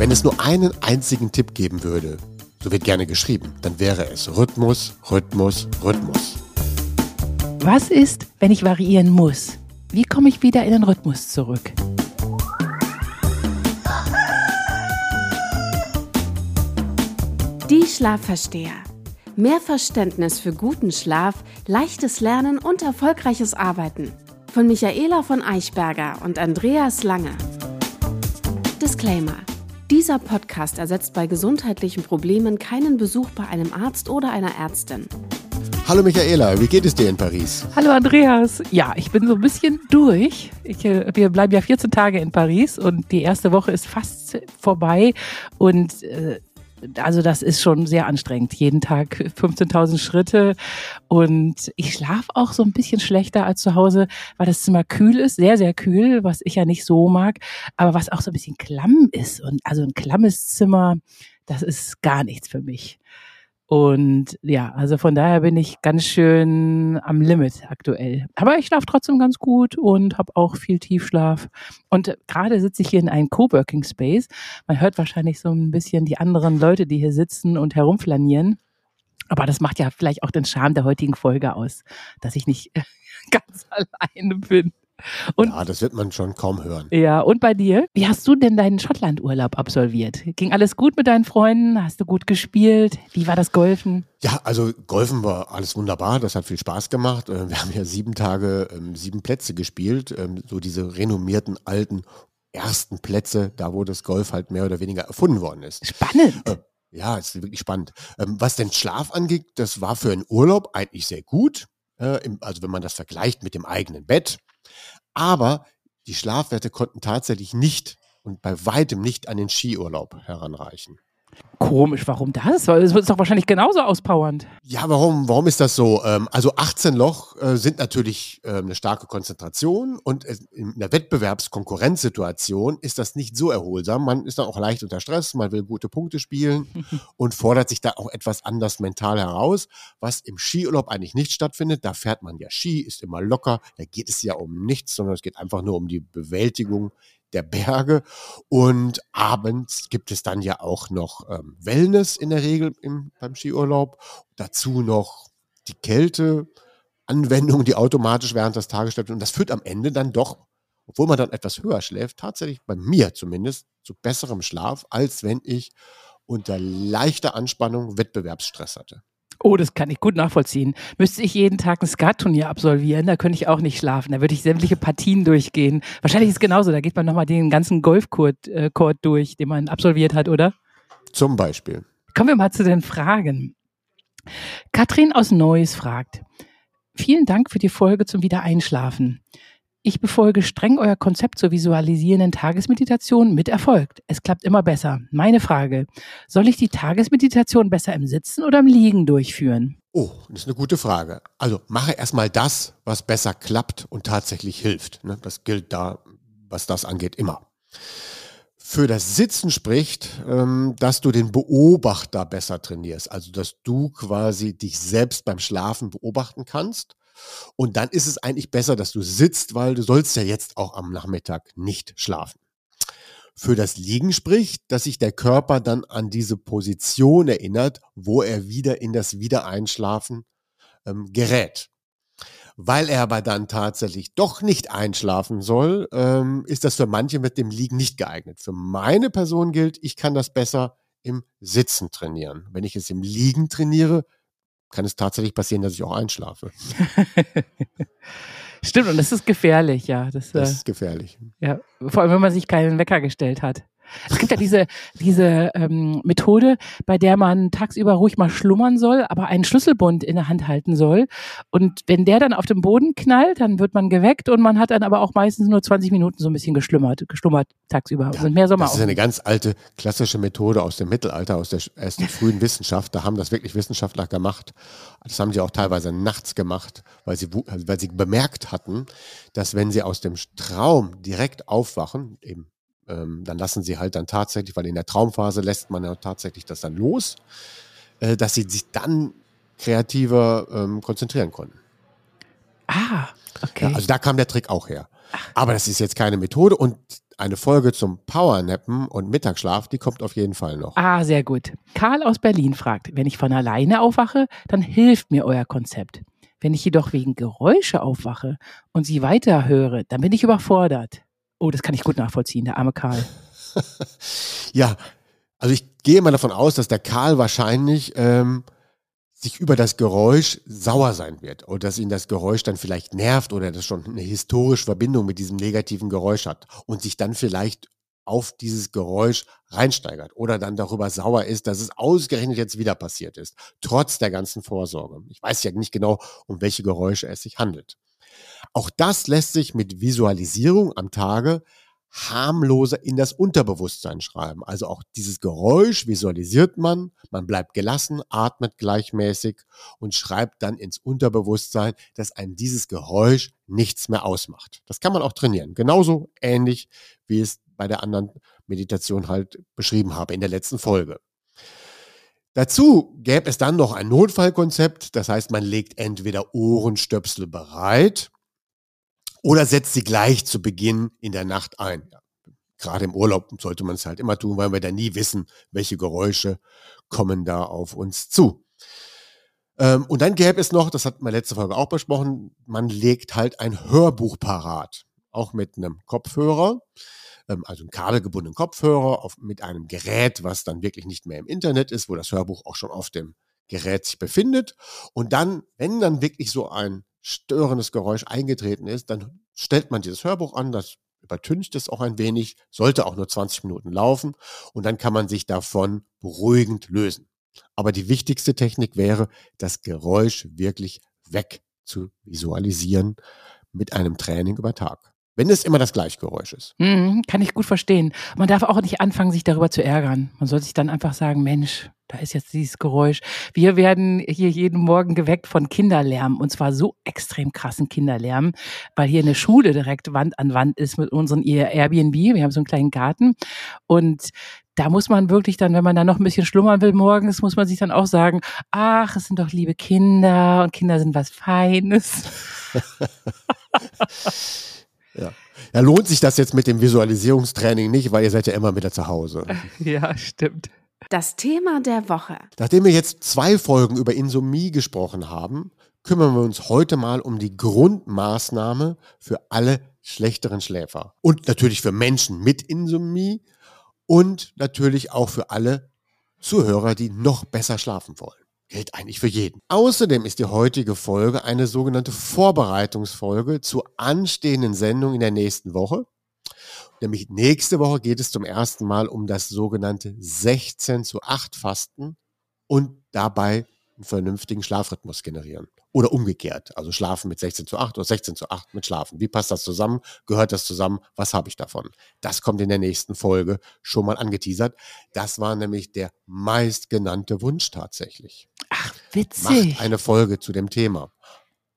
Wenn es nur einen einzigen Tipp geben würde, so wird gerne geschrieben, dann wäre es Rhythmus, Rhythmus, Rhythmus. Was ist, wenn ich variieren muss? Wie komme ich wieder in den Rhythmus zurück? Die Schlafversteher. Mehr Verständnis für guten Schlaf, leichtes Lernen und erfolgreiches Arbeiten. Von Michaela von Eichberger und Andreas Lange. Disclaimer. Dieser Podcast ersetzt bei gesundheitlichen Problemen keinen Besuch bei einem Arzt oder einer Ärztin. Hallo Michaela, wie geht es dir in Paris? Hallo Andreas. Ja, ich bin so ein bisschen durch. Ich, äh, wir bleiben ja 14 Tage in Paris und die erste Woche ist fast vorbei und äh, also das ist schon sehr anstrengend. Jeden Tag 15.000 Schritte und ich schlafe auch so ein bisschen schlechter als zu Hause, weil das Zimmer kühl ist, sehr, sehr kühl, was ich ja nicht so mag, aber was auch so ein bisschen klamm ist. Und also ein klammes Zimmer, das ist gar nichts für mich. Und ja, also von daher bin ich ganz schön am Limit aktuell. Aber ich schlafe trotzdem ganz gut und habe auch viel Tiefschlaf. Und gerade sitze ich hier in einem Coworking Space. Man hört wahrscheinlich so ein bisschen die anderen Leute, die hier sitzen und herumflanieren. Aber das macht ja vielleicht auch den Charme der heutigen Folge aus, dass ich nicht ganz alleine bin. Und, ja, das wird man schon kaum hören. Ja, und bei dir? Wie hast du denn deinen Schottlandurlaub absolviert? Ging alles gut mit deinen Freunden? Hast du gut gespielt? Wie war das Golfen? Ja, also Golfen war alles wunderbar. Das hat viel Spaß gemacht. Äh, wir haben ja sieben Tage, ähm, sieben Plätze gespielt. Ähm, so diese renommierten alten ersten Plätze, da wo das Golf halt mehr oder weniger erfunden worden ist. Spannend. Äh, ja, ist wirklich spannend. Ähm, was den Schlaf angeht, das war für einen Urlaub eigentlich sehr gut. Äh, also wenn man das vergleicht mit dem eigenen Bett. Aber die Schlafwerte konnten tatsächlich nicht und bei weitem nicht an den Skiurlaub heranreichen. Komisch, warum das? Weil es ist doch wahrscheinlich genauso auspowernd. Ja, warum, warum ist das so? Ähm, also 18 Loch äh, sind natürlich ähm, eine starke Konzentration und in der Wettbewerbskonkurrenzsituation ist das nicht so erholsam. Man ist dann auch leicht unter Stress, man will gute Punkte spielen und fordert sich da auch etwas anders mental heraus, was im Skiurlaub eigentlich nicht stattfindet. Da fährt man ja Ski, ist immer locker, da geht es ja um nichts, sondern es geht einfach nur um die Bewältigung der Berge. Und abends gibt es dann ja auch noch ähm, Wellness in der Regel im, beim Skiurlaub. Dazu noch die Kälte. Anwendung, die automatisch während des Tages stattfindet. Und das führt am Ende dann doch, obwohl man dann etwas höher schläft, tatsächlich bei mir zumindest zu besserem Schlaf, als wenn ich unter leichter Anspannung Wettbewerbsstress hatte. Oh, das kann ich gut nachvollziehen. Müsste ich jeden Tag ein Skatturnier absolvieren, da könnte ich auch nicht schlafen. Da würde ich sämtliche Partien durchgehen. Wahrscheinlich ist es genauso. Da geht man nochmal den ganzen Golfcourt äh, durch, den man absolviert hat, oder? Zum Beispiel. Kommen wir mal zu den Fragen. Katrin aus Neuss fragt, vielen Dank für die Folge zum Wiedereinschlafen. Ich befolge streng euer Konzept zur visualisierenden Tagesmeditation mit Erfolg. Es klappt immer besser. Meine Frage, soll ich die Tagesmeditation besser im Sitzen oder im Liegen durchführen? Oh, das ist eine gute Frage. Also mache erstmal das, was besser klappt und tatsächlich hilft. Ne? Das gilt da, was das angeht, immer. Für das Sitzen spricht, ähm, dass du den Beobachter besser trainierst. Also dass du quasi dich selbst beim Schlafen beobachten kannst und dann ist es eigentlich besser, dass du sitzt, weil du sollst ja jetzt auch am Nachmittag nicht schlafen. Für das Liegen spricht, dass sich der Körper dann an diese Position erinnert, wo er wieder in das Wiedereinschlafen ähm, gerät. Weil er aber dann tatsächlich doch nicht einschlafen soll, ähm, ist das für manche mit dem Liegen nicht geeignet. Für meine Person gilt, ich kann das besser im Sitzen trainieren. Wenn ich es im Liegen trainiere, kann es tatsächlich passieren, dass ich auch einschlafe. Stimmt, und das ist gefährlich, ja. Das, das äh, ist gefährlich. Ja, vor allem, wenn man sich keinen Wecker gestellt hat. Es gibt ja diese, diese ähm, Methode, bei der man tagsüber ruhig mal schlummern soll, aber einen Schlüsselbund in der Hand halten soll. Und wenn der dann auf dem Boden knallt, dann wird man geweckt und man hat dann aber auch meistens nur 20 Minuten so ein bisschen geschlummert, geschlummert tagsüber. Ja, mehr Sommer das ist eine ganz alte klassische Methode aus dem Mittelalter, aus der, der frühen Wissenschaft. Da haben das wirklich Wissenschaftler gemacht. Das haben sie auch teilweise nachts gemacht, weil sie, weil sie bemerkt hatten, dass wenn sie aus dem Traum direkt aufwachen, eben ähm, dann lassen sie halt dann tatsächlich, weil in der Traumphase lässt man ja tatsächlich das dann los, äh, dass sie sich dann kreativer ähm, konzentrieren konnten. Ah, okay. Ja, also da kam der Trick auch her. Aber das ist jetzt keine Methode und eine Folge zum Powernappen und Mittagsschlaf, die kommt auf jeden Fall noch. Ah, sehr gut. Karl aus Berlin fragt, wenn ich von alleine aufwache, dann hilft mir euer Konzept. Wenn ich jedoch wegen Geräusche aufwache und sie weiterhöre, dann bin ich überfordert. Oh, das kann ich gut nachvollziehen, der arme Karl. ja, also ich gehe mal davon aus, dass der Karl wahrscheinlich ähm, sich über das Geräusch sauer sein wird oder dass ihn das Geräusch dann vielleicht nervt oder das schon eine historische Verbindung mit diesem negativen Geräusch hat und sich dann vielleicht auf dieses Geräusch reinsteigert oder dann darüber sauer ist, dass es ausgerechnet jetzt wieder passiert ist, trotz der ganzen Vorsorge. Ich weiß ja nicht genau, um welche Geräusche es sich handelt. Auch das lässt sich mit Visualisierung am Tage harmloser in das Unterbewusstsein schreiben. Also auch dieses Geräusch visualisiert man, man bleibt gelassen, atmet gleichmäßig und schreibt dann ins Unterbewusstsein, dass einem dieses Geräusch nichts mehr ausmacht. Das kann man auch trainieren. Genauso ähnlich, wie es bei der anderen Meditation halt beschrieben habe in der letzten Folge. Dazu gäbe es dann noch ein Notfallkonzept, das heißt, man legt entweder Ohrenstöpsel bereit, oder setzt sie gleich zu Beginn in der Nacht ein. Ja, gerade im Urlaub sollte man es halt immer tun, weil wir da nie wissen, welche Geräusche kommen da auf uns zu. Ähm, und dann gäbe es noch, das hat man letzte Folge auch besprochen, man legt halt ein Hörbuch parat, auch mit einem Kopfhörer, ähm, also einen kabelgebundenen Kopfhörer auf, mit einem Gerät, was dann wirklich nicht mehr im Internet ist, wo das Hörbuch auch schon auf dem Gerät sich befindet. Und dann, wenn dann wirklich so ein störendes Geräusch eingetreten ist, dann stellt man dieses Hörbuch an, das übertüncht es auch ein wenig, sollte auch nur 20 Minuten laufen und dann kann man sich davon beruhigend lösen. Aber die wichtigste Technik wäre, das Geräusch wirklich weg zu visualisieren mit einem Training über Tag. Wenn es immer das gleiche Geräusch ist. Mhm, kann ich gut verstehen. Man darf auch nicht anfangen, sich darüber zu ärgern. Man soll sich dann einfach sagen, Mensch, da ist jetzt dieses Geräusch. Wir werden hier jeden Morgen geweckt von Kinderlärm und zwar so extrem krassen Kinderlärm, weil hier eine Schule direkt Wand an Wand ist mit unseren Airbnb. Wir haben so einen kleinen Garten und da muss man wirklich dann, wenn man dann noch ein bisschen schlummern will morgens, muss man sich dann auch sagen, ach, es sind doch liebe Kinder und Kinder sind was Feines. ja. Ja, lohnt sich das jetzt mit dem Visualisierungstraining nicht, weil ihr seid ja immer wieder zu Hause. Ja, stimmt. Das Thema der Woche. Nachdem wir jetzt zwei Folgen über Insomnie gesprochen haben, kümmern wir uns heute mal um die Grundmaßnahme für alle schlechteren Schläfer. Und natürlich für Menschen mit Insomnie und natürlich auch für alle Zuhörer, die noch besser schlafen wollen. Gilt eigentlich für jeden. Außerdem ist die heutige Folge eine sogenannte Vorbereitungsfolge zur anstehenden Sendung in der nächsten Woche. Nämlich nächste Woche geht es zum ersten Mal um das sogenannte 16 zu 8 Fasten und dabei einen vernünftigen Schlafrhythmus generieren. Oder umgekehrt, also schlafen mit 16 zu 8 oder 16 zu 8 mit schlafen. Wie passt das zusammen? Gehört das zusammen? Was habe ich davon? Das kommt in der nächsten Folge schon mal angeteasert. Das war nämlich der meistgenannte Wunsch tatsächlich. Ach, witzig. Macht eine Folge zu dem Thema.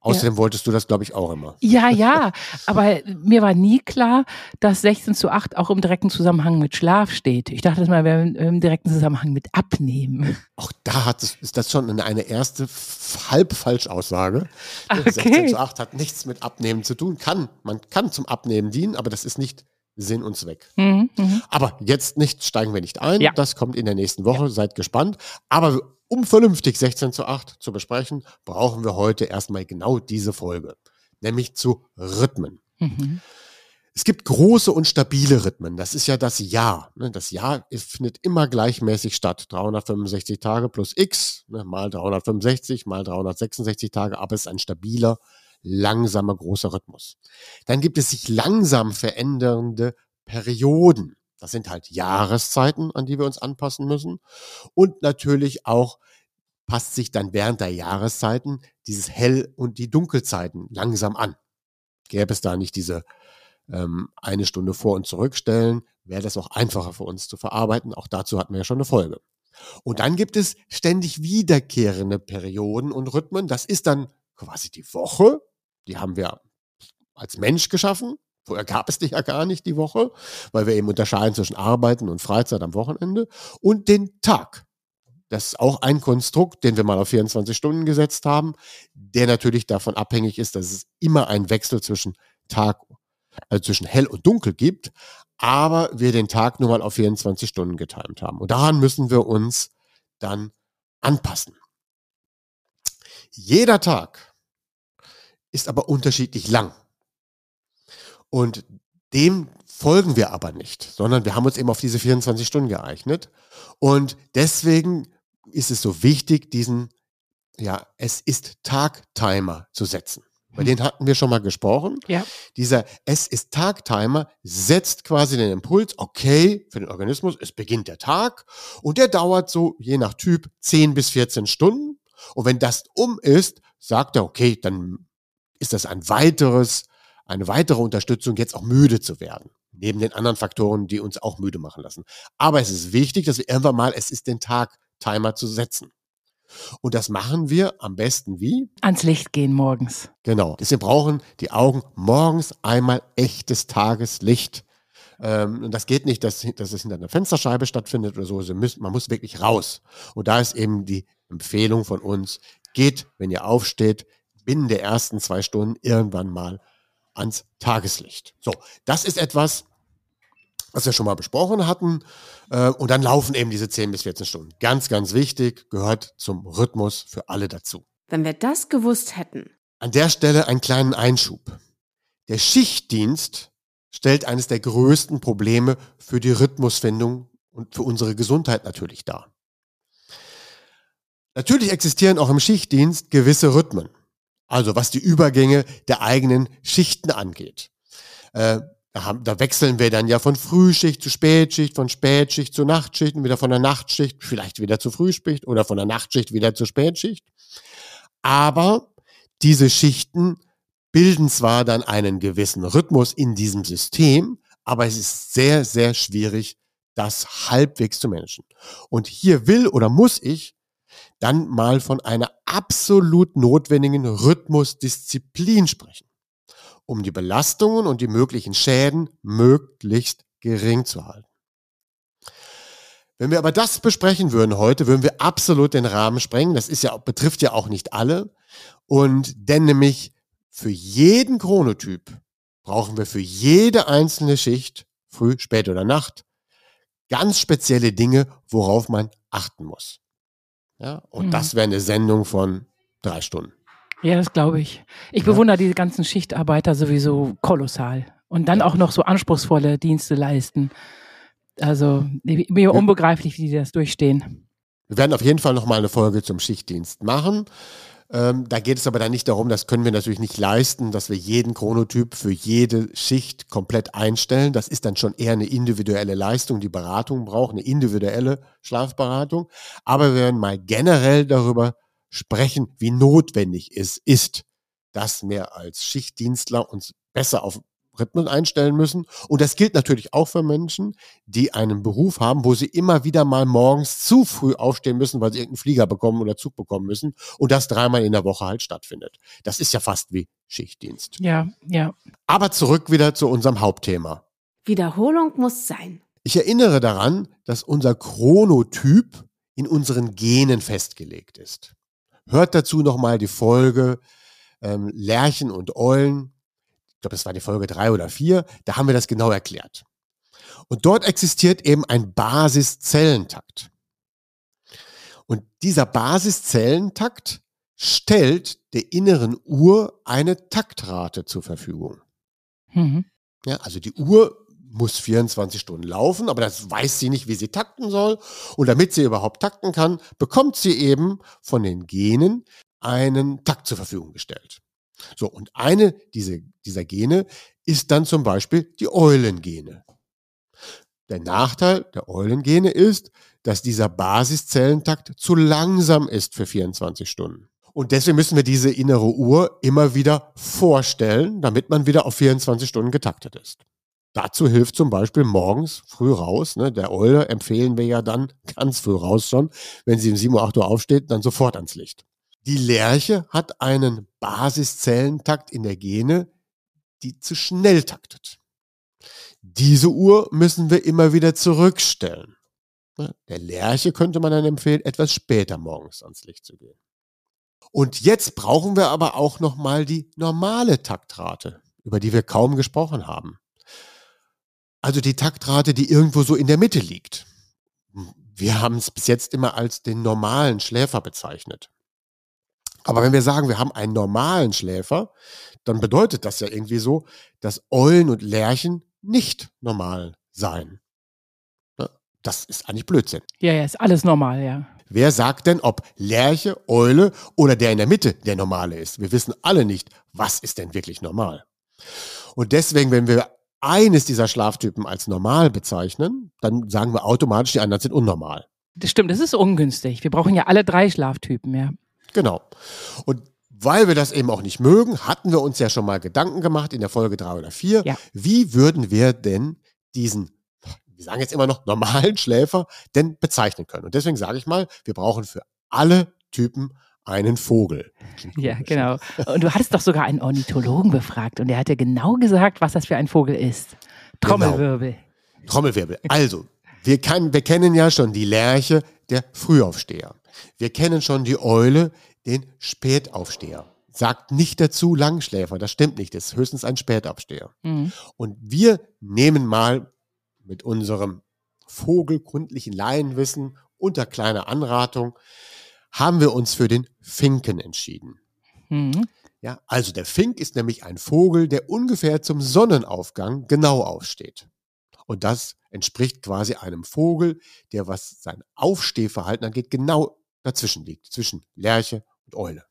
Außerdem ja. wolltest du das, glaube ich, auch immer. Ja, ja, aber mir war nie klar, dass 16 zu 8 auch im direkten Zusammenhang mit Schlaf steht. Ich dachte, das mal wäre im direkten Zusammenhang mit Abnehmen. Auch da hat es, ist das schon eine erste halb Falschaussage. Okay. 16 zu 8 hat nichts mit Abnehmen zu tun. Kann, man kann zum Abnehmen dienen, aber das ist nicht Sinn und Zweck. Mhm, mh. Aber jetzt nicht, steigen wir nicht ein. Ja. Das kommt in der nächsten Woche. Ja. Seid gespannt. Aber um vernünftig 16 zu 8 zu besprechen, brauchen wir heute erstmal genau diese Folge, nämlich zu Rhythmen. Mhm. Es gibt große und stabile Rhythmen. Das ist ja das Jahr. Ne? Das Jahr findet immer gleichmäßig statt. 365 Tage plus X, ne? mal 365, mal 366 Tage, aber es ist ein stabiler, langsamer, großer Rhythmus. Dann gibt es sich langsam verändernde Perioden. Das sind halt Jahreszeiten, an die wir uns anpassen müssen. Und natürlich auch passt sich dann während der Jahreszeiten dieses Hell- und die Dunkelzeiten langsam an. Gäbe es da nicht diese ähm, eine Stunde vor und zurückstellen, wäre das auch einfacher für uns zu verarbeiten. Auch dazu hatten wir ja schon eine Folge. Und dann gibt es ständig wiederkehrende Perioden und Rhythmen. Das ist dann quasi die Woche. Die haben wir als Mensch geschaffen. Vorher gab es die ja gar nicht die Woche, weil wir eben unterscheiden zwischen Arbeiten und Freizeit am Wochenende und den Tag. Das ist auch ein Konstrukt, den wir mal auf 24 Stunden gesetzt haben, der natürlich davon abhängig ist, dass es immer ein Wechsel zwischen Tag also zwischen hell und dunkel gibt, aber wir den Tag nur mal auf 24 Stunden getimt haben. Und daran müssen wir uns dann anpassen. Jeder Tag ist aber unterschiedlich lang. Und dem folgen wir aber nicht, sondern wir haben uns eben auf diese 24 Stunden geeignet. Und deswegen ist es so wichtig, diesen, ja, es ist Tag-Timer zu setzen. Bei hm. denen hatten wir schon mal gesprochen. Ja. Dieser Es ist Tag-Timer setzt quasi den Impuls, okay, für den Organismus, es beginnt der Tag und der dauert so, je nach Typ, 10 bis 14 Stunden. Und wenn das um ist, sagt er, okay, dann ist das ein weiteres, eine weitere Unterstützung, jetzt auch müde zu werden. Neben den anderen Faktoren, die uns auch müde machen lassen. Aber es ist wichtig, dass wir irgendwann mal, es ist den Tag-Timer zu setzen. Und das machen wir am besten wie? Ans Licht gehen morgens. Genau. Deswegen brauchen die Augen morgens einmal echtes Tageslicht. Ähm, und das geht nicht, dass, dass es hinter einer Fensterscheibe stattfindet oder so. Also man muss wirklich raus. Und da ist eben die Empfehlung von uns, geht, wenn ihr aufsteht, binnen der ersten zwei Stunden irgendwann mal ans Tageslicht. So, das ist etwas, was wir schon mal besprochen hatten. Äh, und dann laufen eben diese 10 bis 14 Stunden. Ganz, ganz wichtig, gehört zum Rhythmus für alle dazu. Wenn wir das gewusst hätten. An der Stelle einen kleinen Einschub. Der Schichtdienst stellt eines der größten Probleme für die Rhythmusfindung und für unsere Gesundheit natürlich dar. Natürlich existieren auch im Schichtdienst gewisse Rhythmen. Also was die Übergänge der eigenen Schichten angeht. Äh, da, haben, da wechseln wir dann ja von Frühschicht zu Spätschicht, von Spätschicht zu Nachtschicht und wieder von der Nachtschicht vielleicht wieder zu Frühschicht oder von der Nachtschicht wieder zur Spätschicht. Aber diese Schichten bilden zwar dann einen gewissen Rhythmus in diesem System, aber es ist sehr, sehr schwierig, das halbwegs zu managen. Und hier will oder muss ich dann mal von einer absolut notwendigen Rhythmusdisziplin sprechen um die Belastungen und die möglichen Schäden möglichst gering zu halten. Wenn wir aber das besprechen würden heute, würden wir absolut den Rahmen sprengen. Das ist ja, betrifft ja auch nicht alle. Und denn nämlich für jeden Chronotyp brauchen wir für jede einzelne Schicht, früh, spät oder Nacht, ganz spezielle Dinge, worauf man achten muss. Ja, und mhm. das wäre eine Sendung von drei Stunden. Ja, das glaube ich. Ich ja. bewundere diese ganzen Schichtarbeiter sowieso kolossal. Und dann auch noch so anspruchsvolle Dienste leisten. Also mir unbegreiflich, wie die das durchstehen. Wir werden auf jeden Fall noch mal eine Folge zum Schichtdienst machen. Ähm, da geht es aber dann nicht darum, das können wir natürlich nicht leisten, dass wir jeden Chronotyp für jede Schicht komplett einstellen. Das ist dann schon eher eine individuelle Leistung, die Beratung braucht, eine individuelle Schlafberatung. Aber wir werden mal generell darüber sprechen, wie notwendig es ist, dass wir als Schichtdienstler uns besser auf Rhythmen einstellen müssen. Und das gilt natürlich auch für Menschen, die einen Beruf haben, wo sie immer wieder mal morgens zu früh aufstehen müssen, weil sie irgendeinen Flieger bekommen oder Zug bekommen müssen und das dreimal in der Woche halt stattfindet. Das ist ja fast wie Schichtdienst. Ja, ja. Aber zurück wieder zu unserem Hauptthema. Wiederholung muss sein. Ich erinnere daran, dass unser Chronotyp in unseren Genen festgelegt ist. Hört dazu nochmal die Folge ähm, Lerchen und Eulen. Glaube, das war die Folge drei oder vier. Da haben wir das genau erklärt. Und dort existiert eben ein Basiszellentakt. Und dieser Basiszellentakt stellt der inneren Uhr eine Taktrate zur Verfügung. Mhm. Ja, also die Uhr muss 24 Stunden laufen, aber das weiß sie nicht, wie sie takten soll. Und damit sie überhaupt takten kann, bekommt sie eben von den Genen einen Takt zur Verfügung gestellt. So, und eine diese, dieser Gene ist dann zum Beispiel die Eulengene. Der Nachteil der Eulengene ist, dass dieser Basiszellentakt zu langsam ist für 24 Stunden. Und deswegen müssen wir diese innere Uhr immer wieder vorstellen, damit man wieder auf 24 Stunden getaktet ist. Dazu hilft zum Beispiel morgens früh raus. Ne? Der Eule empfehlen wir ja dann ganz früh raus schon. Wenn sie um 7 Uhr, 8 Uhr aufsteht, dann sofort ans Licht. Die Lerche hat einen Basiszellentakt in der Gene, die zu schnell taktet. Diese Uhr müssen wir immer wieder zurückstellen. Ne? Der Lerche könnte man dann empfehlen, etwas später morgens ans Licht zu gehen. Und jetzt brauchen wir aber auch noch mal die normale Taktrate über die wir kaum gesprochen haben. Also die Taktrate, die irgendwo so in der Mitte liegt. Wir haben es bis jetzt immer als den normalen Schläfer bezeichnet. Aber wenn wir sagen, wir haben einen normalen Schläfer, dann bedeutet das ja irgendwie so, dass Eulen und Lerchen nicht normal seien. Das ist eigentlich Blödsinn. Ja, ja, ist alles normal, ja. Wer sagt denn, ob Lerche, Eule oder der in der Mitte der normale ist? Wir wissen alle nicht, was ist denn wirklich normal. Und deswegen, wenn wir eines dieser Schlaftypen als normal bezeichnen, dann sagen wir automatisch, die anderen sind unnormal. Das stimmt, das ist ungünstig. Wir brauchen ja alle drei Schlaftypen, ja. Genau. Und weil wir das eben auch nicht mögen, hatten wir uns ja schon mal Gedanken gemacht in der Folge drei oder vier. Ja. Wie würden wir denn diesen, wir sagen jetzt immer noch normalen Schläfer, denn bezeichnen können? Und deswegen sage ich mal, wir brauchen für alle Typen einen Vogel. Ja, genau. Und du hattest doch sogar einen Ornithologen befragt und der hat ja genau gesagt, was das für ein Vogel ist. Trommelwirbel. Genau. Trommelwirbel. Also, wir, kann, wir kennen ja schon die Lerche, der Frühaufsteher. Wir kennen schon die Eule, den Spätaufsteher. Sagt nicht dazu Langschläfer, das stimmt nicht, das ist höchstens ein Spätaufsteher. Mhm. Und wir nehmen mal mit unserem vogelgründlichen Laienwissen unter kleiner Anratung haben wir uns für den Finken entschieden. Mhm. Ja, also der Fink ist nämlich ein Vogel, der ungefähr zum Sonnenaufgang genau aufsteht. Und das entspricht quasi einem Vogel, der, was sein Aufstehverhalten angeht, genau dazwischen liegt, zwischen Lerche und Eule.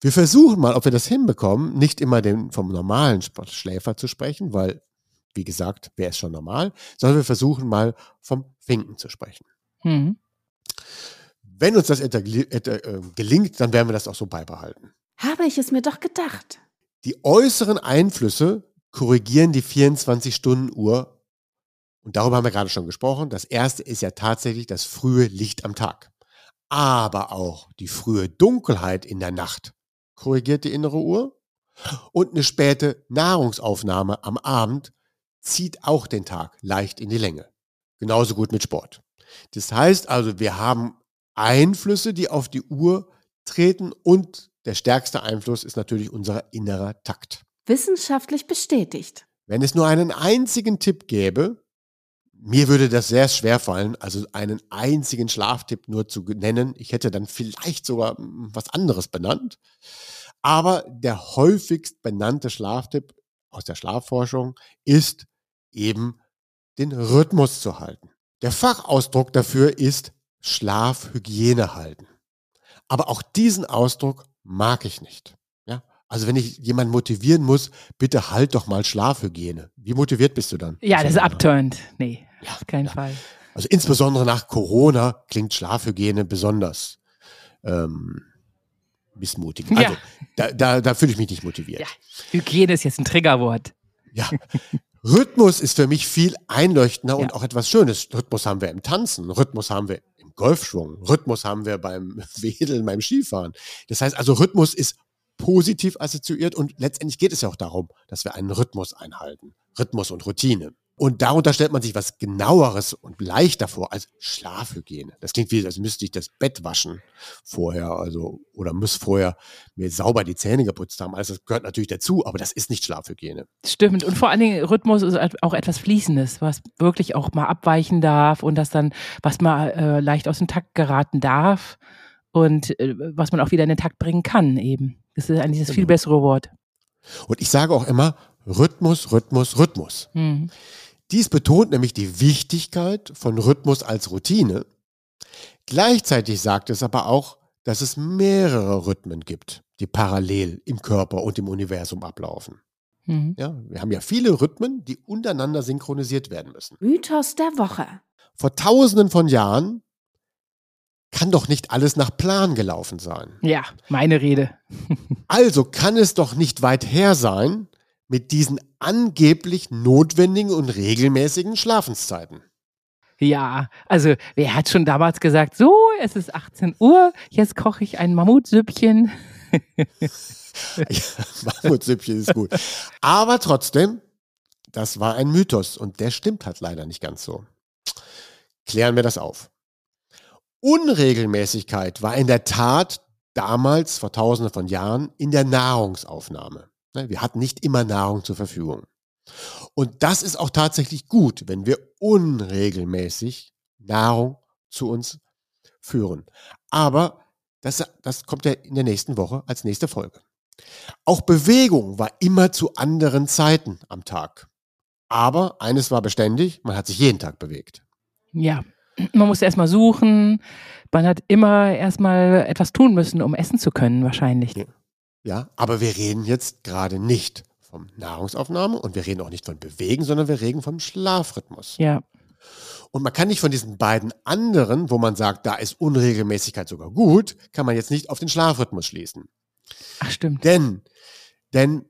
Wir versuchen mal, ob wir das hinbekommen, nicht immer den, vom normalen Schläfer zu sprechen, weil, wie gesagt, wer ist schon normal, sondern wir versuchen mal vom Finken zu sprechen. Mhm. Wenn uns das äh, gelingt, dann werden wir das auch so beibehalten. Habe ich es mir doch gedacht. Die äußeren Einflüsse korrigieren die 24-Stunden-Uhr. Und darüber haben wir gerade schon gesprochen. Das erste ist ja tatsächlich das frühe Licht am Tag. Aber auch die frühe Dunkelheit in der Nacht korrigiert die innere Uhr. Und eine späte Nahrungsaufnahme am Abend zieht auch den Tag leicht in die Länge. Genauso gut mit Sport. Das heißt also, wir haben Einflüsse, die auf die Uhr treten und der stärkste Einfluss ist natürlich unser innerer Takt. Wissenschaftlich bestätigt. Wenn es nur einen einzigen Tipp gäbe, mir würde das sehr schwer fallen, also einen einzigen Schlaftipp nur zu nennen. Ich hätte dann vielleicht sogar hm, was anderes benannt. Aber der häufigst benannte Schlaftipp aus der Schlafforschung ist eben den Rhythmus zu halten. Der Fachausdruck dafür ist Schlafhygiene halten. Aber auch diesen Ausdruck mag ich nicht. Ja? Also wenn ich jemanden motivieren muss, bitte halt doch mal Schlafhygiene. Wie motiviert bist du dann? Ja, das ist abturnt. Nee, Ja, auf keinen ja. Fall. Also insbesondere nach Corona klingt Schlafhygiene besonders ähm, missmutig. Ja. Also da, da, da fühle ich mich nicht motiviert. Ja. Hygiene ist jetzt ein Triggerwort. Ja. Rhythmus ist für mich viel einleuchtender und Ja. auch etwas Schönes. Rhythmus haben wir im Tanzen, Rhythmus haben wir im Golfschwung, Rhythmus haben wir beim Wedeln, beim Skifahren. Das heißt also, Rhythmus ist positiv assoziiert und letztendlich geht es ja auch darum, dass wir einen Rhythmus einhalten. Rhythmus und Routine. Und darunter stellt man sich was genaueres und leichter vor als Schlafhygiene. Das klingt wie, als müsste ich das Bett waschen vorher, also, oder muss vorher mir sauber die Zähne geputzt haben. Also, das gehört natürlich dazu, aber das ist nicht Schlafhygiene. Stimmt. Und vor allen Dingen, Rhythmus ist auch etwas Fließendes, was wirklich auch mal abweichen darf und das dann, was mal äh, leicht aus dem Takt geraten darf und äh, was man auch wieder in den Takt bringen kann eben. Das ist eigentlich das viel Genau. bessere Wort. Und ich sage auch immer Rhythmus, Rhythmus, Rhythmus. Hm. Dies betont nämlich die Wichtigkeit von Rhythmus als Routine. Gleichzeitig sagt es aber auch, dass es mehrere Rhythmen gibt, die parallel im Körper und im Universum ablaufen. Hm. Ja, wir haben ja viele Rhythmen, die untereinander synchronisiert werden müssen. Mythos der Woche. Vor tausenden von Jahren kann doch nicht alles nach Plan gelaufen sein. Ja, meine Rede. Also kann es doch nicht weit her sein mit diesen angeblich notwendigen und regelmäßigen Schlafenszeiten. Ja, also wer hat schon damals gesagt, so, es ist 18 Uhr, jetzt koche ich ein Mammutsüppchen. Ja, Mammutsüppchen ist gut. Aber trotzdem, das war ein Mythos und der stimmt halt leider nicht ganz so. Klären wir das auf. Unregelmäßigkeit war in der Tat damals, vor tausenden von Jahren, in der Nahrungsaufnahme. Ne, wir hatten nicht immer Nahrung zur Verfügung. Und das ist auch tatsächlich gut, wenn wir unregelmäßig Nahrung zu uns führen. Aber das, das kommt ja in der nächsten Woche als nächste Folge. Auch Bewegung war immer zu anderen Zeiten am Tag. Aber eines war beständig, man hat sich jeden Tag bewegt. Ja, man musste erstmal suchen. Man hat immer erstmal etwas tun müssen, um essen zu können, wahrscheinlich. Ja. Ja, aber wir reden jetzt gerade nicht vom Nahrungsaufnahme und wir reden auch nicht von Bewegen, sondern wir reden vom Schlafrhythmus. Ja. Und man kann nicht von diesen beiden anderen, wo man sagt, da ist Unregelmäßigkeit sogar gut, kann man jetzt nicht auf den Schlafrhythmus schließen. Ach, stimmt. Denn, denn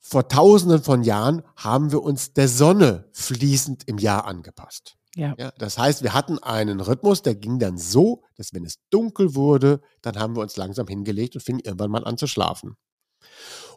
vor tausenden von Jahren haben wir uns der Sonne fließend im Jahr angepasst. Ja. ja. Das heißt, wir hatten einen Rhythmus, der ging dann so, dass wenn es dunkel wurde, dann haben wir uns langsam hingelegt und fingen irgendwann mal an zu schlafen.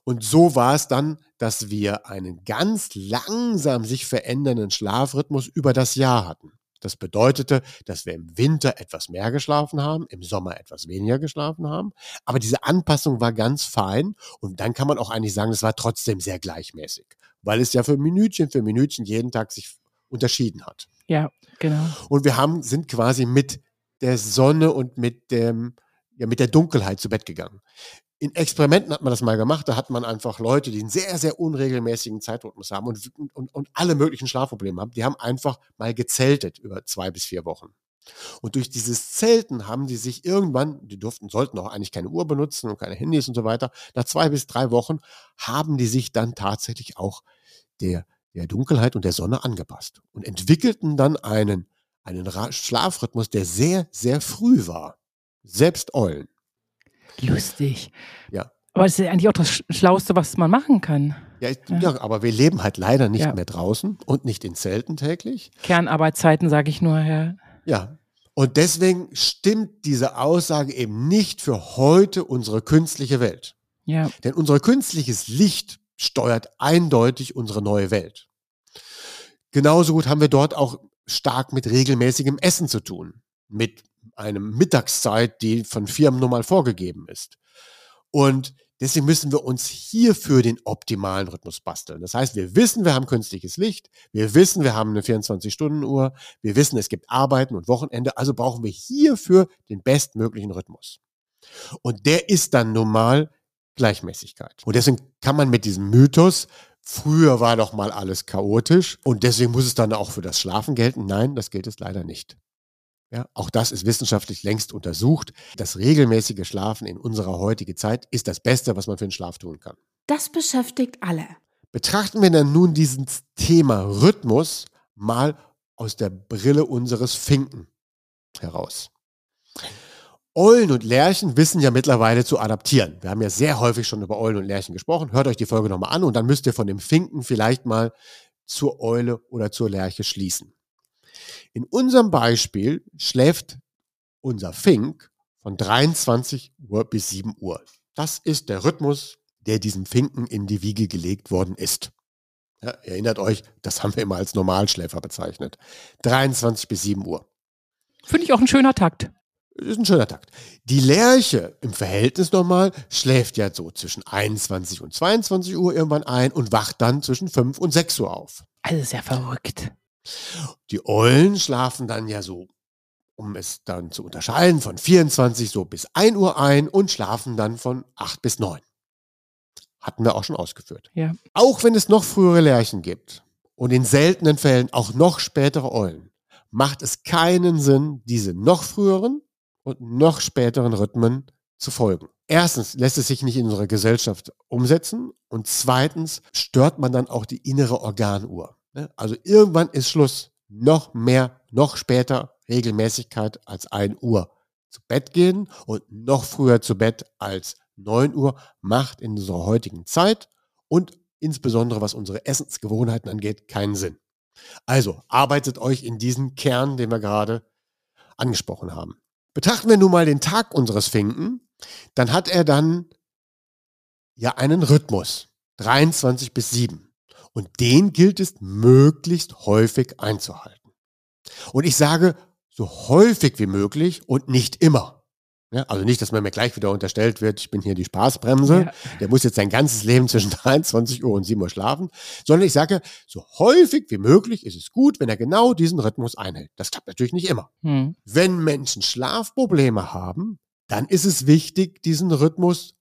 Und so war es dann, dass wir einen ganz langsam sich verändernden Schlafrhythmus über das Jahr hatten. Das bedeutete, dass wir im Winter etwas mehr geschlafen haben, im Sommer etwas weniger geschlafen haben. Aber diese Anpassung war ganz fein und dann kann man auch eigentlich sagen, es war trotzdem sehr gleichmäßig, weil es ja für Minütchen für Minütchen jeden Tag sich unterschieden hat. Ja, genau. Und wir haben, sind quasi mit der Sonne und mit dem, ja, mit der Dunkelheit zu Bett gegangen in Experimenten hat man das mal gemacht, da hat man einfach Leute, die einen sehr, sehr unregelmäßigen Zeitrhythmus haben und, und, und alle möglichen Schlafprobleme haben, die haben einfach mal gezeltet über zwei bis vier Wochen. Und durch dieses Zelten haben die sich irgendwann, die durften, sollten auch eigentlich keine Uhr benutzen und keine Handys und so weiter, nach zwei bis drei Wochen haben die sich dann tatsächlich auch der, der Dunkelheit und der Sonne angepasst und entwickelten dann einen, einen Schlafrhythmus, der sehr, sehr früh war. Selbst Eulen. Lustig. Ja. Aber das ist ja eigentlich auch das Schlauste, was man machen kann. Ja, ich, ja. ja aber wir leben halt leider nicht ja. mehr draußen und nicht in Zelten täglich. Kernarbeitszeiten, sage ich nur, ja. Ja. Und deswegen stimmt diese Aussage eben nicht für heute unsere künstliche Welt. Ja. Denn unser künstliches Licht steuert eindeutig unsere neue Welt. Genauso gut haben wir dort auch stark mit regelmäßigem Essen zu tun. Mit eine Mittagszeit, die von Firmen nun mal vorgegeben ist. Und deswegen müssen wir uns hierfür den optimalen Rhythmus basteln. Das heißt, wir wissen, wir haben künstliches Licht, wir wissen, wir haben eine 24-Stunden-Uhr, wir wissen, es gibt Arbeiten und Wochenende, also brauchen wir hierfür den bestmöglichen Rhythmus. Und der ist dann nun mal Gleichmäßigkeit. Und deswegen kann man mit diesem Mythos, früher war doch mal alles chaotisch und deswegen muss es dann auch für das Schlafen gelten. Nein, das gilt es leider nicht. Ja, auch das ist wissenschaftlich längst untersucht. Das regelmäßige Schlafen in unserer heutigen Zeit ist das Beste, was man für den Schlaf tun kann. Das beschäftigt alle. Betrachten wir dann nun dieses Thema Rhythmus mal aus der Brille unseres Finken heraus. Eulen und Lerchen wissen ja mittlerweile zu adaptieren. Wir haben ja sehr häufig schon über Eulen und Lerchen gesprochen. Hört euch die Folge nochmal an und dann müsst ihr von dem Finken vielleicht mal zur Eule oder zur Lerche schließen. In unserem Beispiel schläft unser Fink von 23 Uhr bis 7 Uhr. Das ist der Rhythmus, der diesem Finken in die Wiege gelegt worden ist. Ja, erinnert euch, das haben wir immer als Normalschläfer bezeichnet. 23 bis 7 Uhr. Finde ich auch ein schöner Takt. Ist ein schöner Takt. Die Lerche im Verhältnis nochmal schläft ja so zwischen 21 und 22 Uhr irgendwann ein und wacht dann zwischen 5 und 6 Uhr auf. Also sehr verrückt. Die Eulen schlafen dann ja so, um es dann zu unterscheiden, von 24 so bis 1 Uhr ein und schlafen dann von 8 bis 9. Hatten wir auch schon ausgeführt. Ja. Auch wenn es noch frühere Lerchen gibt und in seltenen Fällen auch noch spätere Eulen, macht es keinen Sinn, diese noch früheren und noch späteren Rhythmen zu folgen. Erstens lässt es sich nicht in unserer Gesellschaft umsetzen und zweitens stört man dann auch die innere Organuhr. Ne? Also irgendwann ist Schluss. Noch mehr, noch später Regelmäßigkeit als 1 Uhr zu Bett gehen und noch früher zu Bett als 9 Uhr macht in unserer heutigen Zeit und insbesondere was unsere Essensgewohnheiten angeht, keinen Sinn. Also arbeitet euch in diesen Kern, den wir gerade angesprochen haben. Betrachten wir nun mal den Tag unseres Finken, dann hat er dann ja einen Rhythmus. 23 bis 7. Und den gilt es möglichst häufig einzuhalten. Und ich sage so häufig wie möglich und nicht immer. Ja, also nicht, dass man mir gleich wieder unterstellt wird, ich bin hier die Spaßbremse, Ja. der muss jetzt sein ganzes Leben zwischen 23 Uhr und 7 Uhr schlafen, sondern ich sage, so häufig wie möglich ist es gut, wenn er genau diesen Rhythmus einhält. Das klappt natürlich nicht immer. Hm. Wenn Menschen Schlafprobleme haben, dann ist es wichtig, diesen Rhythmus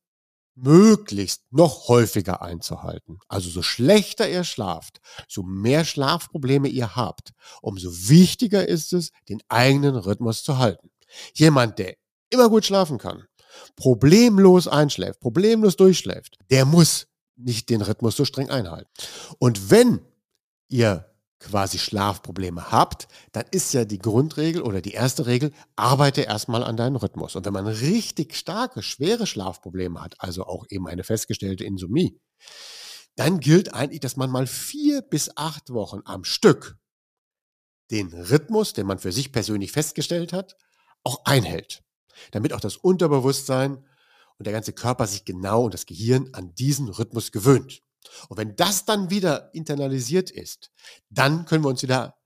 möglichst noch häufiger einzuhalten. Also so schlechter ihr schlaft, so mehr Schlafprobleme ihr habt, umso wichtiger ist es, den eigenen Rhythmus zu halten. Jemand, der immer gut schlafen kann, problemlos einschläft, problemlos durchschläft, der muss nicht den Rhythmus so streng einhalten. Und wenn ihr quasi Schlafprobleme habt, dann ist ja die Grundregel oder die erste Regel, arbeite erstmal an deinem Rhythmus. Und wenn man richtig starke, schwere Schlafprobleme hat, also auch eben eine festgestellte Insomnie, dann gilt eigentlich, dass man mal vier bis acht Wochen am Stück den Rhythmus, den man für sich persönlich festgestellt hat, auch einhält. Damit auch das Unterbewusstsein und der ganze Körper sich genau und das Gehirn an diesen Rhythmus gewöhnt. Und wenn das dann wieder internalisiert ist, dann können wir uns wieder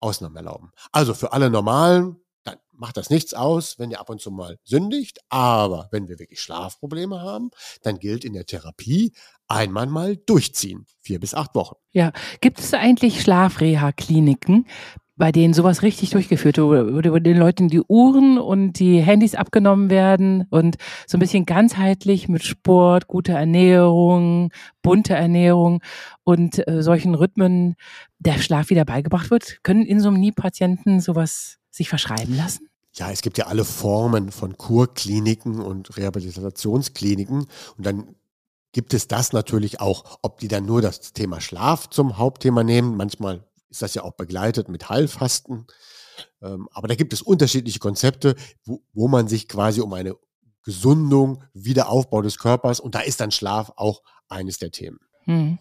Ausnahmen erlauben. Also für alle Normalen, dann macht das nichts aus, wenn ihr ab und zu mal sündigt. Aber wenn wir wirklich Schlafprobleme haben, dann gilt in der Therapie einmal mal durchziehen. Vier bis acht Wochen. Ja, gibt es eigentlich Schlafreha-Kliniken, bei denen sowas richtig durchgeführt wird, wo den Leuten die Uhren und die Handys abgenommen werden und so ein bisschen ganzheitlich mit Sport, guter Ernährung, bunte Ernährung und äh, solchen Rhythmen der Schlaf wieder beigebracht wird? Können Insomnie-Patienten sowas sich verschreiben lassen? Ja, es gibt ja alle Formen von Kurkliniken und Rehabilitationskliniken. Und dann gibt es das natürlich auch, ob die dann nur das Thema Schlaf zum Hauptthema nehmen. Manchmal ist das ja auch begleitet mit Heilfasten. Ähm, aber da gibt es unterschiedliche Konzepte, wo, wo man sich quasi um eine Gesundung, Wiederaufbau des Körpers und da ist dann Schlaf auch eines der Themen. Hm.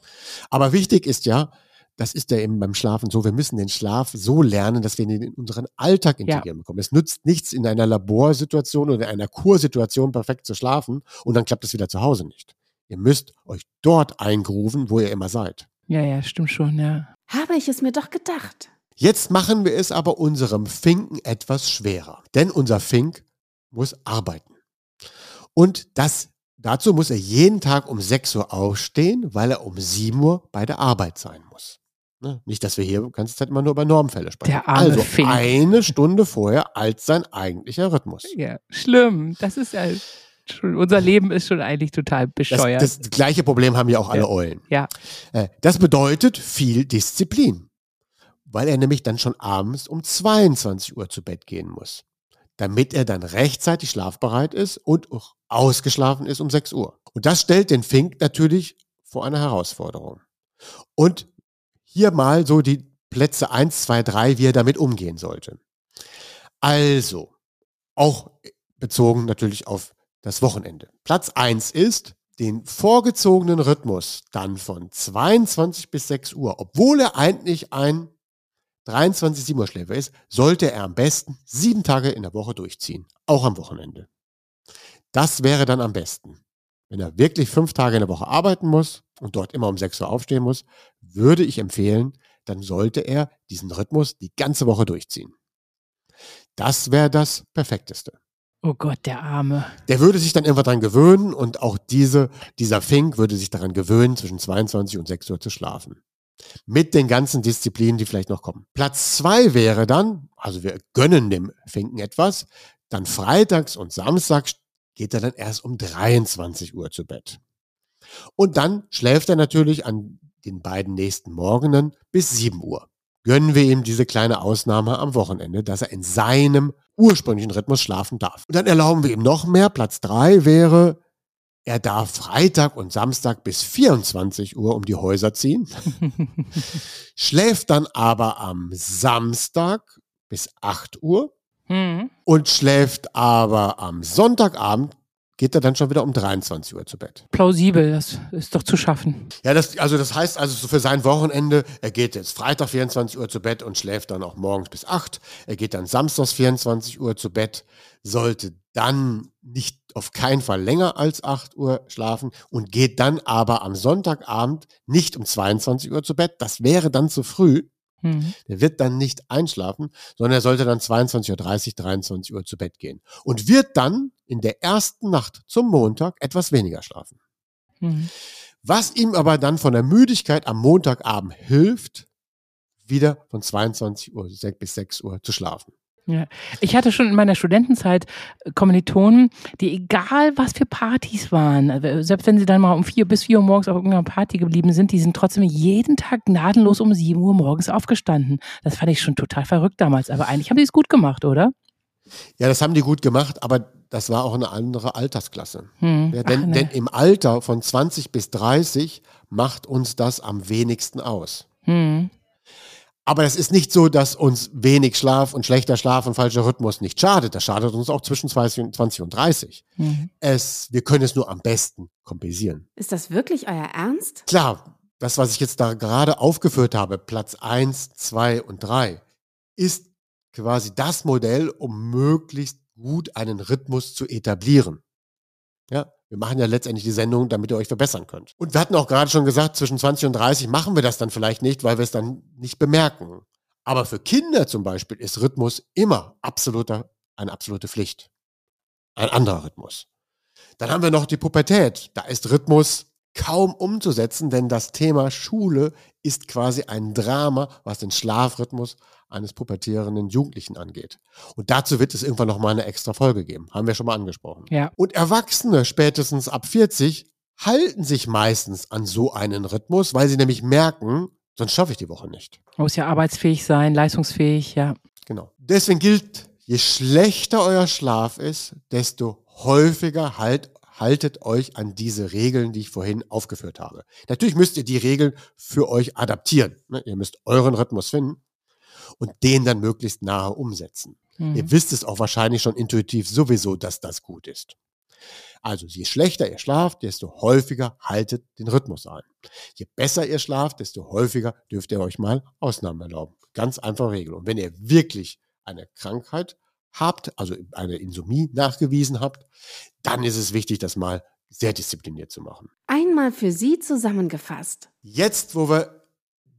Aber wichtig ist ja, das ist ja eben beim Schlafen so, wir müssen den Schlaf so lernen, dass wir ihn in unseren Alltag integrieren bekommen. Es nützt nichts, in einer Laborsituation oder in einer Kursituation perfekt zu schlafen und dann klappt es wieder zu Hause nicht. Ihr müsst euch dort eingrooven, wo ihr immer seid. Ja, ja, stimmt schon, ja. Habe ich es mir doch gedacht. Jetzt machen wir es aber unserem Finken etwas schwerer, denn unser Fink muss arbeiten. Und das, dazu muss er jeden Tag um 6 Uhr aufstehen, weil er um 7 Uhr bei der Arbeit sein muss. Ne? Nicht, dass wir hier die ganze Zeit immer nur über Normfälle sprechen. Der arme also Fink. eine Stunde vorher als sein eigentlicher Rhythmus. Ja, schlimm. Das ist ja schon, unser Leben ist schon eigentlich total Das, bescheuert. das gleiche Problem haben ja auch alle Ja. Eulen. ja. Äh, Das bedeutet viel Disziplin, weil er nämlich dann schon abends um 22 Uhr zu Bett gehen muss, damit er dann rechtzeitig schlafbereit ist und auch ausgeschlafen ist um 6 Uhr. Und das stellt den Fink natürlich vor eine Herausforderung. Und hier mal so die Plätze 1, 2, 3, wie er damit umgehen sollte. Also, auch bezogen natürlich auf das Wochenende. Platz 1 ist, den vorgezogenen Rhythmus dann von 22 bis 6 Uhr, obwohl er eigentlich ein 23 7 Uhr Schläfer ist, sollte er am besten sieben Tage in der Woche durchziehen, auch am Wochenende. Das wäre dann am besten. Wenn er wirklich fünf Tage in der Woche arbeiten muss und dort immer um 6 Uhr aufstehen muss, würde ich empfehlen, dann sollte er diesen Rhythmus die ganze Woche durchziehen. Das wäre das Perfekteste. Oh Gott, der Arme. Der würde sich dann irgendwann dran gewöhnen und auch diese, dieser Fink würde sich daran gewöhnen, zwischen 22 und 6 Uhr zu schlafen. Mit den ganzen Disziplinen, die vielleicht noch kommen. Platz zwei wäre dann, also wir gönnen dem Finken etwas, dann freitags und samstags geht er dann erst um 23 Uhr zu Bett. Und dann schläft er natürlich an den beiden nächsten Morgenen bis 7 Uhr. Gönnen wir ihm diese kleine Ausnahme am Wochenende, dass er in seinem ursprünglichen Rhythmus schlafen darf. Und dann erlauben wir ihm noch mehr. Platz drei wäre, er darf Freitag und Samstag bis 24 Uhr um die Häuser ziehen, schläft dann aber am Samstag bis 8 Uhr Hm. und schläft aber am Sonntagabend, geht er dann schon wieder um 23 Uhr zu Bett. Plausibel, das ist doch zu schaffen. Ja, das, also das heißt also so für sein Wochenende, er geht jetzt Freitag 24 Uhr zu Bett und schläft dann auch morgens bis 8. Er geht dann samstags 24 Uhr zu Bett, sollte dann nicht auf keinen Fall länger als 8 Uhr schlafen und geht dann aber am Sonntagabend nicht um 22 Uhr zu Bett. Das wäre dann zu früh. Hm. Der wird dann nicht einschlafen, sondern er sollte dann 22.30 Uhr, 23 Uhr zu Bett gehen. Und wird dann in der ersten Nacht zum Montag etwas weniger schlafen. Mhm. Was ihm aber dann von der Müdigkeit am Montagabend hilft, wieder von 22 Uhr bis 6 Uhr zu schlafen. Ja. Ich hatte schon in meiner Studentenzeit äh, Kommilitonen, die egal was für Partys waren, äh, selbst wenn sie dann mal um vier bis vier Uhr morgens auf irgendeiner Party geblieben sind, die sind trotzdem jeden Tag gnadenlos um sieben Uhr morgens aufgestanden. Das fand ich schon total verrückt damals. Aber eigentlich haben die es gut gemacht, oder? Ja, das haben die gut gemacht, aber das war auch eine andere Altersklasse. Hm. Ja, denn, Ach, ne. denn, im Alter von 20 bis 30 macht uns das am wenigsten aus. Hm. Aber es ist nicht so, dass uns wenig Schlaf und schlechter Schlaf und falscher Rhythmus nicht schadet. Das schadet uns auch zwischen 20 und 30. Mhm. Es, wir können es nur am besten kompensieren. Ist das wirklich euer Ernst? Klar, das, was ich jetzt da gerade aufgeführt habe, Platz 1, 2 und 3, ist quasi das Modell, um möglichst gut einen Rhythmus zu etablieren. Ja, wir machen ja letztendlich die Sendung, damit ihr euch verbessern könnt. Und wir hatten auch gerade schon gesagt, zwischen 20 und 30 machen wir das dann vielleicht nicht, weil wir es dann nicht bemerken. Aber für Kinder zum Beispiel ist Rhythmus immer absoluter, eine absolute Pflicht. Ein anderer Rhythmus. Dann haben wir noch die Pubertät. Da ist Rhythmus kaum umzusetzen, denn das Thema Schule ist quasi ein Drama, was den Schlafrhythmus eines pubertierenden Jugendlichen angeht. Und dazu wird es irgendwann nochmal eine extra Folge geben. Haben wir schon mal angesprochen. Ja. Und Erwachsene spätestens ab 40 halten sich meistens an so einen Rhythmus, weil sie nämlich merken, sonst schaffe ich die Woche nicht. Muss ja arbeitsfähig sein, leistungsfähig, ja. Genau. Deswegen gilt, je schlechter euer Schlaf ist, desto häufiger halt haltet euch an diese Regeln, die ich vorhin aufgeführt habe. Natürlich müsst ihr die Regeln für euch adaptieren. Ne? Ihr müsst euren Rhythmus finden und den dann möglichst nahe umsetzen. Mhm. Ihr wisst es auch wahrscheinlich schon intuitiv sowieso, dass das gut ist. Also je schlechter ihr schlaft, desto häufiger haltet den Rhythmus ein. Je besser ihr schlaft, desto häufiger dürft ihr euch mal Ausnahmen erlauben. Ganz einfache Regel. Und wenn ihr wirklich eine Krankheit habt, also eine Insomnie nachgewiesen habt, dann ist es wichtig, das mal sehr diszipliniert zu machen. Einmal für Sie zusammengefasst. Jetzt, wo wir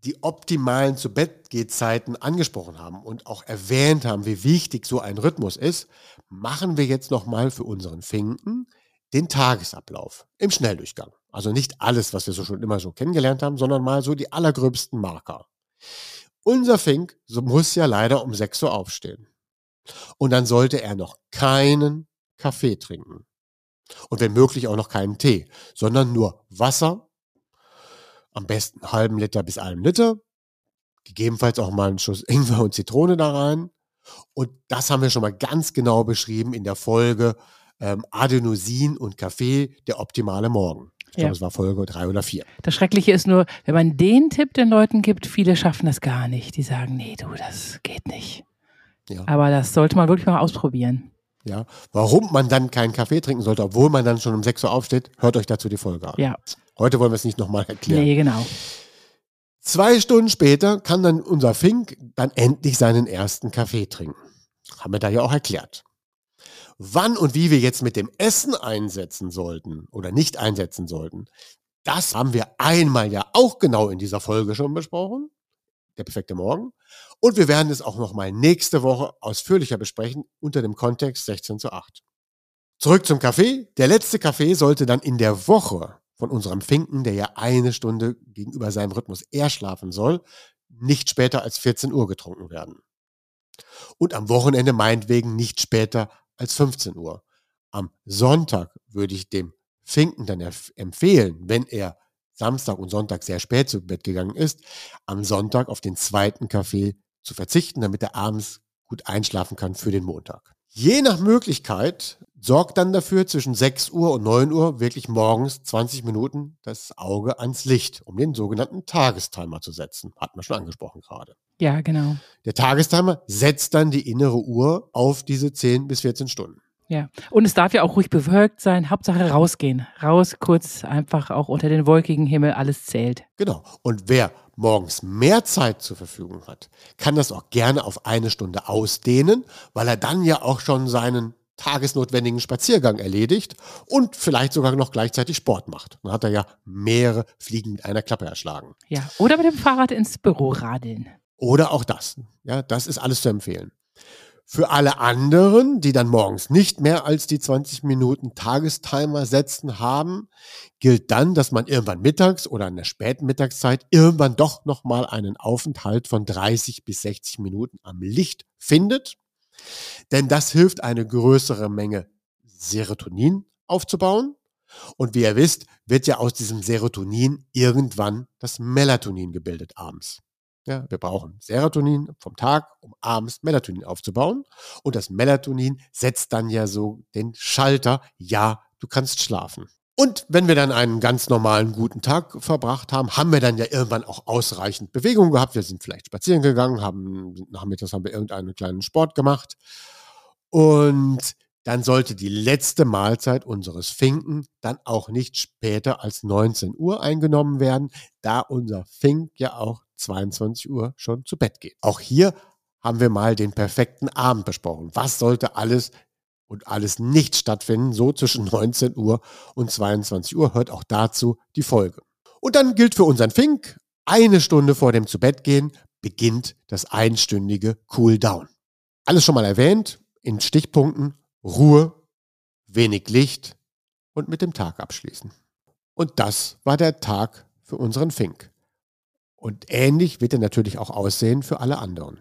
die optimalen zu Bettgehzeiten angesprochen haben und auch erwähnt haben, wie wichtig so ein Rhythmus ist, machen wir jetzt nochmal für unseren Finken den Tagesablauf im Schnelldurchgang. Also nicht alles, was wir so schon immer so kennengelernt haben, sondern mal so die allergröbsten Marker. Unser Fink so muss ja leider um 6 Uhr aufstehen. Und dann sollte er noch keinen Kaffee trinken. Und wenn möglich auch noch keinen Tee, sondern nur Wasser, am besten einen halben Liter bis einen Liter, gegebenenfalls auch mal einen Schuss Ingwer und Zitrone da rein. Und das haben wir schon mal ganz genau beschrieben in der Folge ähm, Adenosin und Kaffee, der optimale Morgen. Ich glaube, es war Folge drei oder vier. Das Schreckliche ist nur, wenn man den Tipp den Leuten gibt, viele schaffen das gar nicht. Die sagen, nee, du, das geht nicht. Ja. Aber das sollte man wirklich mal ausprobieren. Ja, warum man dann keinen Kaffee trinken sollte, obwohl man dann schon um 6 Uhr aufsteht, hört euch dazu die Folge an. Ja. Heute wollen wir es nicht nochmal erklären. Nee, genau. Zwei Stunden später kann dann unser Fink dann endlich seinen ersten Kaffee trinken. Haben wir da ja auch erklärt. Wann und wie wir jetzt mit dem Essen einsetzen sollten oder nicht einsetzen sollten, das haben wir einmal ja auch genau in dieser Folge schon besprochen der perfekte Morgen. Und wir werden es auch nochmal nächste Woche ausführlicher besprechen unter dem Kontext 16 zu 8. Zurück zum Kaffee. Der letzte Kaffee sollte dann in der Woche von unserem Finken, der ja eine Stunde gegenüber seinem Rhythmus eher schlafen soll, nicht später als 14 Uhr getrunken werden. Und am Wochenende meinetwegen nicht später als 15 Uhr. Am Sonntag würde ich dem Finken dann empfehlen, wenn er Samstag und Sonntag sehr spät zu Bett gegangen ist, am Sonntag auf den zweiten Kaffee zu verzichten, damit er abends gut einschlafen kann für den Montag. Je nach Möglichkeit sorgt dann dafür, zwischen 6 Uhr und 9 Uhr wirklich morgens 20 Minuten das Auge ans Licht, um den sogenannten Tagestimer zu setzen. Hatten wir schon angesprochen gerade. Ja, genau. Der Tagestimer setzt dann die innere Uhr auf diese 10 bis 14 Stunden. Ja, und es darf ja auch ruhig bewölkt sein. Hauptsache rausgehen. Raus, kurz, einfach auch unter den wolkigen Himmel, alles zählt. Genau. Und wer morgens mehr Zeit zur Verfügung hat, kann das auch gerne auf eine Stunde ausdehnen, weil er dann ja auch schon seinen tagesnotwendigen Spaziergang erledigt und vielleicht sogar noch gleichzeitig Sport macht. Dann hat er ja mehrere Fliegen mit einer Klappe erschlagen. Ja, oder mit dem Fahrrad ins Büro radeln. Oder auch das. Ja, das ist alles zu empfehlen. Für alle anderen, die dann morgens nicht mehr als die 20 Minuten Tagestimer setzen haben, gilt dann, dass man irgendwann mittags oder in der späten Mittagszeit irgendwann doch nochmal einen Aufenthalt von 30 bis 60 Minuten am Licht findet. Denn das hilft, eine größere Menge Serotonin aufzubauen. Und wie ihr wisst, wird ja aus diesem Serotonin irgendwann das Melatonin gebildet abends. Ja, wir brauchen Serotonin vom Tag, um abends Melatonin aufzubauen. Und das Melatonin setzt dann ja so den Schalter, ja, du kannst schlafen. Und wenn wir dann einen ganz normalen guten Tag verbracht haben, haben wir dann ja irgendwann auch ausreichend Bewegung gehabt. Wir sind vielleicht spazieren gegangen, haben nachmittags haben wir irgendeinen kleinen Sport gemacht. Und dann sollte die letzte Mahlzeit unseres Finken dann auch nicht später als 19 Uhr eingenommen werden, da unser Fink ja auch 22 Uhr schon zu Bett geht. Auch hier haben wir mal den perfekten Abend besprochen. Was sollte alles und alles nicht stattfinden, so zwischen 19 Uhr und 22 Uhr, hört auch dazu die Folge. Und dann gilt für unseren Fink, eine Stunde vor dem Zubettgehen beginnt das einstündige Cool Down. Alles schon mal erwähnt, in Stichpunkten Ruhe, wenig Licht und mit dem Tag abschließen. Und das war der Tag für unseren Fink. Und ähnlich wird er natürlich auch aussehen für alle anderen.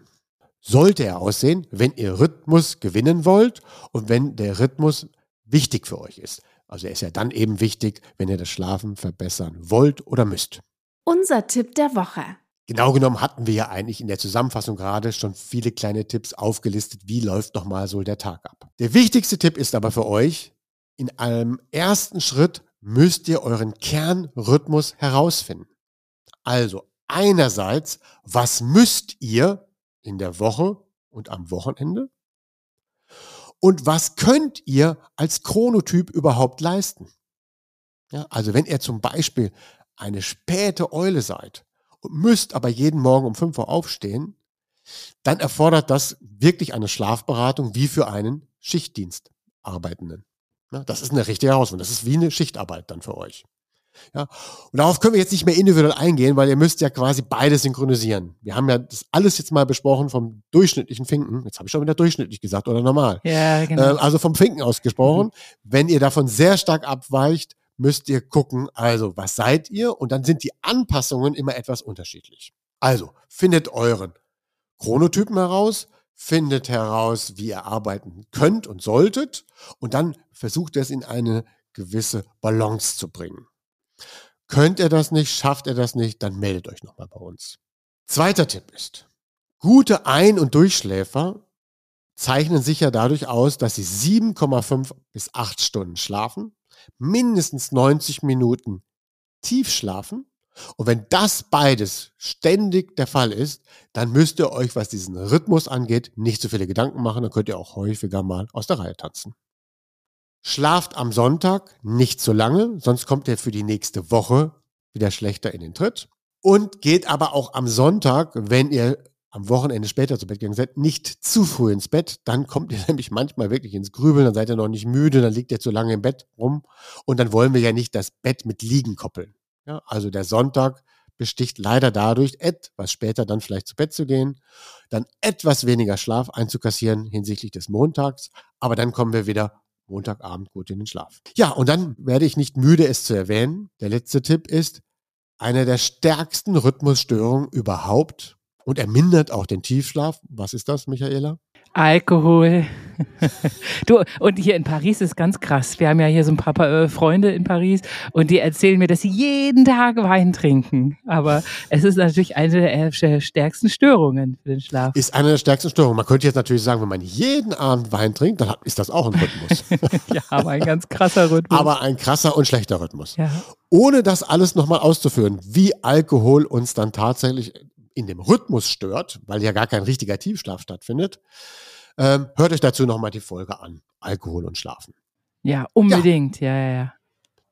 Sollte er aussehen, wenn ihr Rhythmus gewinnen wollt und wenn der Rhythmus wichtig für euch ist. Also er ist ja dann eben wichtig, wenn ihr das Schlafen verbessern wollt oder müsst. Unser Tipp der Woche. Genau genommen hatten wir ja eigentlich in der Zusammenfassung gerade schon viele kleine Tipps aufgelistet, wie läuft nochmal so der Tag ab. Der wichtigste Tipp ist aber für euch, in einem ersten Schritt müsst ihr euren Kernrhythmus herausfinden. Also einerseits, was müsst ihr in der Woche und am Wochenende? Und was könnt ihr als Chronotyp überhaupt leisten? Ja, also wenn ihr zum Beispiel eine späte Eule seid, müsst aber jeden Morgen um 5 Uhr aufstehen, dann erfordert das wirklich eine Schlafberatung wie für einen Schichtdienstarbeitenden. Ja, das ist eine richtige Herausforderung. Das ist wie eine Schichtarbeit dann für euch. Ja, und darauf können wir jetzt nicht mehr individuell eingehen, weil ihr müsst ja quasi beide synchronisieren. Wir haben ja das alles jetzt mal besprochen vom durchschnittlichen Finken. Jetzt habe ich schon wieder durchschnittlich gesagt oder normal. Ja, genau. Ähm, also vom Finken ausgesprochen. Mhm. Wenn ihr davon sehr stark abweicht, müsst ihr gucken, also was seid ihr? Und dann sind die Anpassungen immer etwas unterschiedlich. Also findet euren Chronotypen heraus, findet heraus, wie ihr arbeiten könnt und solltet und dann versucht es in eine gewisse Balance zu bringen. Könnt ihr das nicht, schafft ihr das nicht, dann meldet euch nochmal bei uns. Zweiter Tipp ist, gute Ein- und Durchschläfer zeichnen sich ja dadurch aus, dass sie 7,5 bis 8 Stunden schlafen mindestens 90 Minuten tief schlafen. Und wenn das beides ständig der Fall ist, dann müsst ihr euch, was diesen Rhythmus angeht, nicht so viele Gedanken machen. Dann könnt ihr auch häufiger mal aus der Reihe tanzen. Schlaft am Sonntag nicht zu lange, sonst kommt ihr für die nächste Woche wieder schlechter in den Tritt. Und geht aber auch am Sonntag, wenn ihr am Wochenende später zu Bett gegangen seid, nicht zu früh ins Bett. Dann kommt ihr nämlich manchmal wirklich ins Grübeln, dann seid ihr noch nicht müde, dann liegt ihr zu lange im Bett rum. Und dann wollen wir ja nicht das Bett mit Liegen koppeln. Ja, also der Sonntag besticht leider dadurch, etwas später dann vielleicht zu Bett zu gehen, dann etwas weniger Schlaf einzukassieren hinsichtlich des Montags, aber dann kommen wir wieder Montagabend gut in den Schlaf. Ja, und dann werde ich nicht müde, es zu erwähnen. Der letzte Tipp ist, eine der stärksten Rhythmusstörungen überhaupt und er mindert auch den Tiefschlaf. Was ist das, Michaela? Alkohol. du, und hier in Paris ist ganz krass. Wir haben ja hier so ein paar äh, Freunde in Paris und die erzählen mir, dass sie jeden Tag Wein trinken. Aber es ist natürlich eine der stärksten Störungen für den Schlaf. Ist eine der stärksten Störungen. Man könnte jetzt natürlich sagen, wenn man jeden Abend Wein trinkt, dann ist das auch ein Rhythmus. ja, aber ein ganz krasser Rhythmus. Aber ein krasser und schlechter Rhythmus. Ja. Ohne das alles nochmal auszuführen, wie Alkohol uns dann tatsächlich in dem Rhythmus stört, weil ja gar kein richtiger Tiefschlaf stattfindet, ähm, hört euch dazu nochmal die Folge an. Alkohol und Schlafen. Ja, unbedingt. Ja, ja, ja. ja.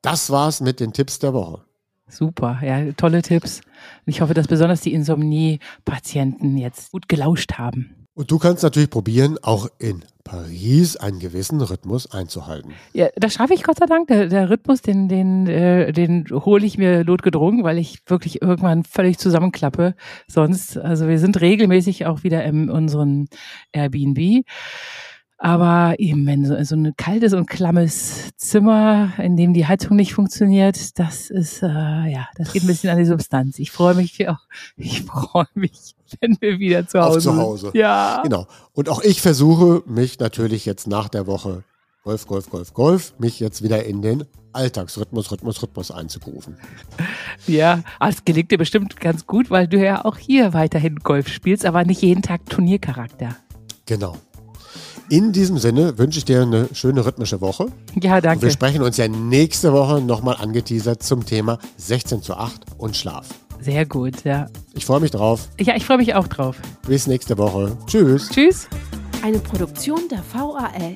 Das war's mit den Tipps der Woche. Super, ja, tolle Tipps. Ich hoffe, dass besonders die Insomnie-Patienten jetzt gut gelauscht haben. Und du kannst natürlich probieren, auch in Paris einen gewissen Rhythmus einzuhalten. Ja, das schaffe ich Gott sei Dank. Der, der Rhythmus, den, den, äh, den hole ich mir notgedrungen, weil ich wirklich irgendwann völlig zusammenklappe. Sonst, also wir sind regelmäßig auch wieder in unserem Airbnb. Aber eben, wenn so, so ein kaltes und klammes Zimmer, in dem die Heizung nicht funktioniert, das ist, äh, ja, das geht ein bisschen an die Substanz. Ich freue mich auch, ich freue mich, wenn wir wieder zu Hause Auf zu Hause. sind. Ja. Genau. Und auch ich versuche mich natürlich jetzt nach der Woche Golf, Golf, Golf, Golf, mich jetzt wieder in den Alltagsrhythmus, Rhythmus, Rhythmus einzugrufen. Ja, aber es gelingt dir bestimmt ganz gut, weil du ja auch hier weiterhin Golf spielst, aber nicht jeden Tag Turniercharakter. Genau. In diesem Sinne wünsche ich dir eine schöne rhythmische Woche. Ja, Und wir danke. sprechen uns ja nächste Woche nochmal angeteasert zum Thema 16 zu 8 und Schlaf. Sehr gut, ja. Ich freue mich drauf. Ja, ich freue mich auch drauf. Bis nächste Woche. Tschüss. Tschüss. Eine Produktion der VAL.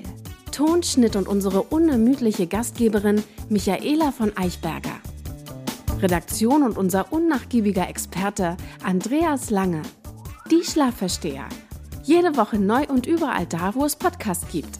Tonschnitt und unsere unermüdliche Gastgeberin Michaela von Eichberger. Redaktion und unser unnachgiebiger Experte Andreas Lange. Die Schlafversteher. Jede Woche neu und überall da, wo es Podcasts gibt.